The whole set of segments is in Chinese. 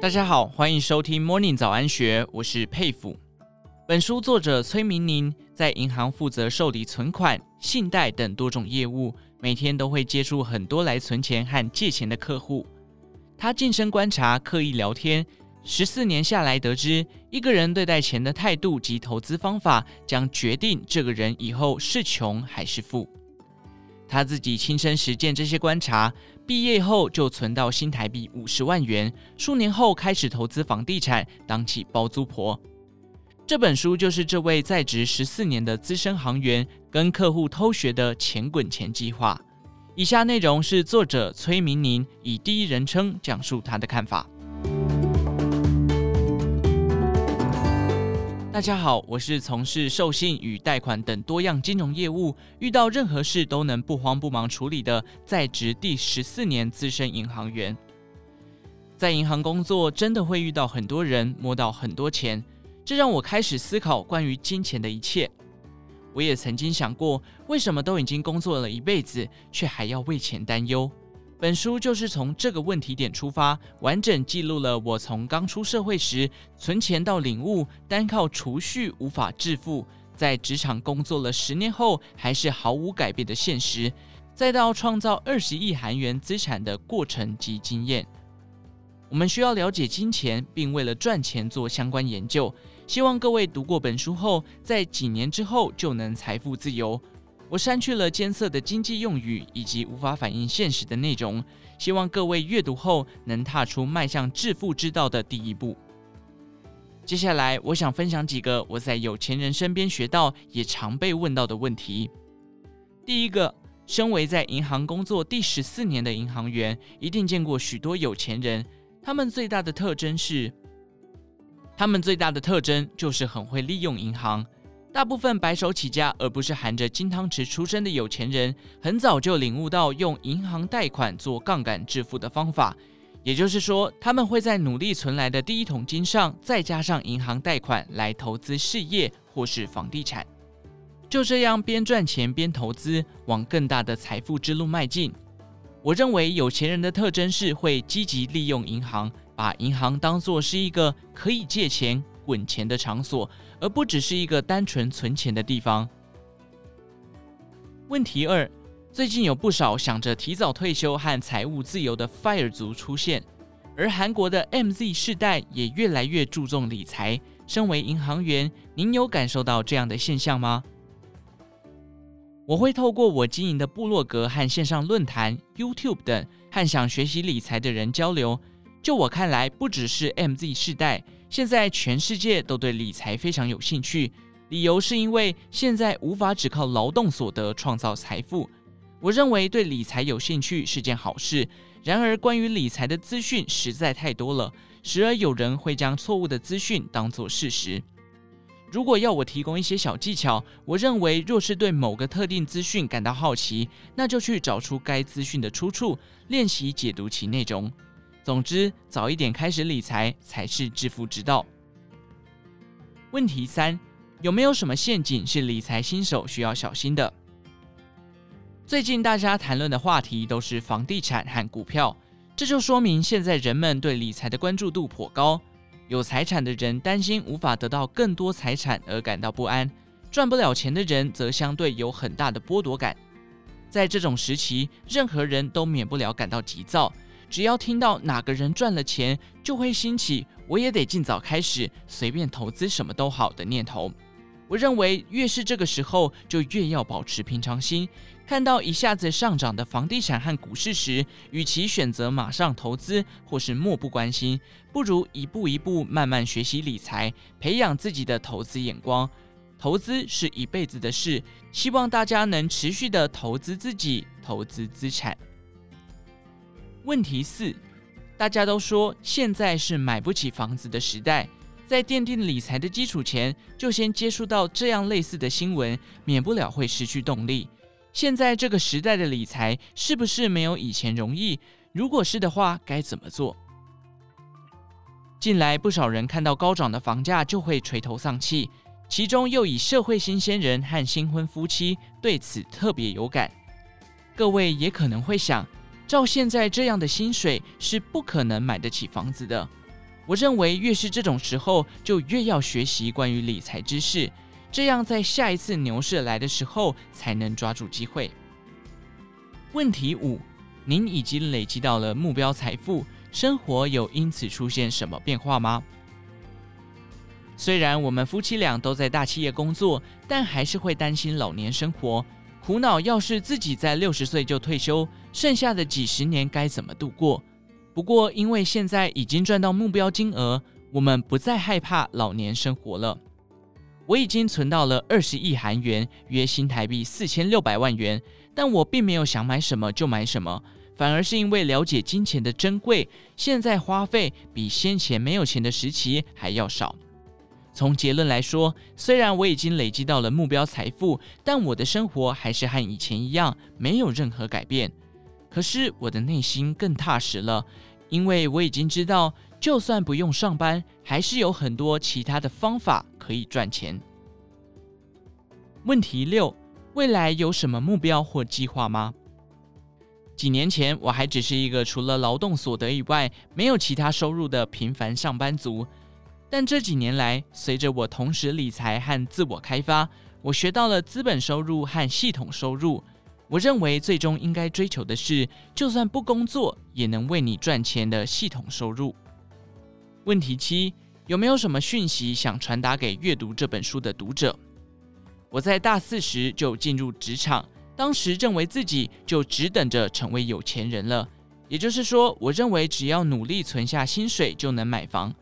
大家好，欢迎收听 Morning 早安学，我是佩服。本书作者崔明宁在银行负责受理存款、信贷等多种业务，每天都会接触很多来存钱和借钱的客户。他近身观察、刻意聊天，十四年下来得知，一个人对待钱的态度及投资方法，将决定这个人以后是穷还是富。他自己亲身实践这些观察，毕业后就存到新台币五十万元，数年后开始投资房地产，当起包租婆。这本书就是这位在职十四年的资深行员跟客户偷学的钱滚钱计划。以下内容是作者崔明宁以第一人称讲述他的看法。大家好，我是从事授信与贷款等多样金融业务，遇到任何事都能不慌不忙处理的在职第十四年资深银行员。在银行工作，真的会遇到很多人，摸到很多钱，这让我开始思考关于金钱的一切。我也曾经想过，为什么都已经工作了一辈子，却还要为钱担忧？本书就是从这个问题点出发，完整记录了我从刚出社会时存钱到领悟单靠储蓄无法致富，在职场工作了十年后还是毫无改变的现实，再到创造二十亿韩元资产的过程及经验。我们需要了解金钱，并为了赚钱做相关研究。希望各位读过本书后，在几年之后就能财富自由。我删去了艰涩的经济用语以及无法反映现实的内容，希望各位阅读后能踏出迈向致富之道的第一步。接下来，我想分享几个我在有钱人身边学到也常被问到的问题。第一个，身为在银行工作第十四年的银行员，一定见过许多有钱人，他们最大的特征是，他们最大的特征就是很会利用银行。大部分白手起家而不是含着金汤匙出生的有钱人，很早就领悟到用银行贷款做杠杆致富的方法。也就是说，他们会在努力存来的第一桶金上，再加上银行贷款来投资事业或是房地产。就这样边赚钱边投资，往更大的财富之路迈进。我认为有钱人的特征是会积极利用银行，把银行当作是一个可以借钱滚钱的场所。而不只是一个单纯存钱的地方。问题二：最近有不少想着提早退休和财务自由的 FIRE 族出现，而韩国的 MZ 世代也越来越注重理财。身为银行员，您有感受到这样的现象吗？我会透过我经营的部落格和线上论坛、YouTube 等，和想学习理财的人交流。就我看来，不只是 MZ 世代。现在全世界都对理财非常有兴趣，理由是因为现在无法只靠劳动所得创造财富。我认为对理财有兴趣是件好事，然而关于理财的资讯实在太多了，时而有人会将错误的资讯当作事实。如果要我提供一些小技巧，我认为若是对某个特定资讯感到好奇，那就去找出该资讯的出处，练习解读其内容。总之，早一点开始理财才是致富之道。问题三：有没有什么陷阱是理财新手需要小心的？最近大家谈论的话题都是房地产和股票，这就说明现在人们对理财的关注度颇高。有财产的人担心无法得到更多财产而感到不安，赚不了钱的人则相对有很大的剥夺感。在这种时期，任何人都免不了感到急躁。只要听到哪个人赚了钱，就会兴起“我也得尽早开始，随便投资什么都好”的念头。我认为越是这个时候，就越要保持平常心。看到一下子上涨的房地产和股市时，与其选择马上投资或是漠不关心，不如一步一步慢慢学习理财，培养自己的投资眼光。投资是一辈子的事，希望大家能持续的投资自己，投资资产。问题四，大家都说现在是买不起房子的时代，在奠定理财的基础前，就先接触到这样类似的新闻，免不了会失去动力。现在这个时代的理财是不是没有以前容易？如果是的话，该怎么做？近来不少人看到高涨的房价就会垂头丧气，其中又以社会新鲜人和新婚夫妻对此特别有感。各位也可能会想，照现在这样的薪水是不可能买得起房子的。我认为越是这种时候，就越要学习关于理财知识，这样在下一次牛市来的时候才能抓住机会。问题五：您已经累积到了目标财富，生活有因此出现什么变化吗？虽然我们夫妻俩都在大企业工作，但还是会担心老年生活。苦恼，要是自己在六十岁就退休，剩下的几十年该怎么度过？不过，因为现在已经赚到目标金额，我们不再害怕老年生活了。我已经存到了二十亿韩元，约新台币四千六百万元。但我并没有想买什么就买什么，反而是因为了解金钱的珍贵，现在花费比先前没有钱的时期还要少。从结论来说，虽然我已经累积到了目标财富，但我的生活还是和以前一样，没有任何改变。可是我的内心更踏实了，因为我已经知道，就算不用上班，还是有很多其他的方法可以赚钱。问题六：未来有什么目标或计划吗？几年前，我还只是一个除了劳动所得以外，没有其他收入的平凡上班族。但这几年来，随着我同时理财和自我开发，我学到了资本收入和系统收入。我认为最终应该追求的是，就算不工作也能为你赚钱的系统收入。问题七：有没有什么讯息想传达给阅读这本书的读者？我在大四时就进入职场，当时认为自己就只等着成为有钱人了。也就是说，我认为只要努力存下薪水就能买房。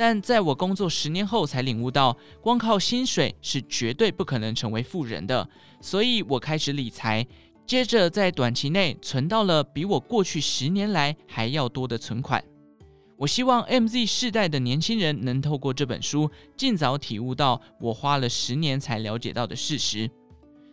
但在我工作十年后，才领悟到，光靠薪水是绝对不可能成为富人的。所以我开始理财，接着在短期内存到了比我过去十年来还要多的存款。我希望 MZ 世代的年轻人能透过这本书，尽早体悟到我花了十年才了解到的事实。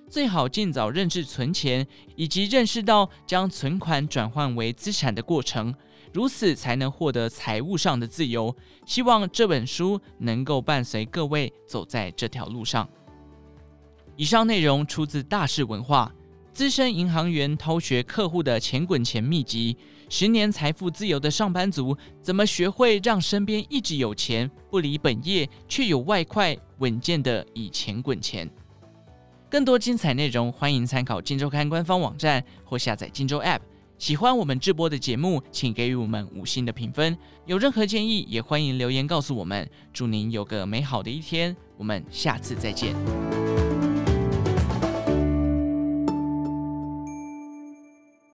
最好尽早认识存钱，以及认识到将存款转换为资产的过程。如此才能获得财务上的自由。希望这本书能够伴随各位走在这条路上。以上内容出自大是文化。资深银行员偷学客户的钱滚钱秘籍：十年财富自由的上班族怎么学会让身边一直有钱，不离本业却有外快，稳健的以钱滚钱。更多精彩内容，欢迎参考《金周刊》官方网站或下载《金周 App》。喜欢我们直播的节目，请给予我们五星的评分。有任何建议，也欢迎留言告诉我们。祝您有个美好的一天，我们下次再见。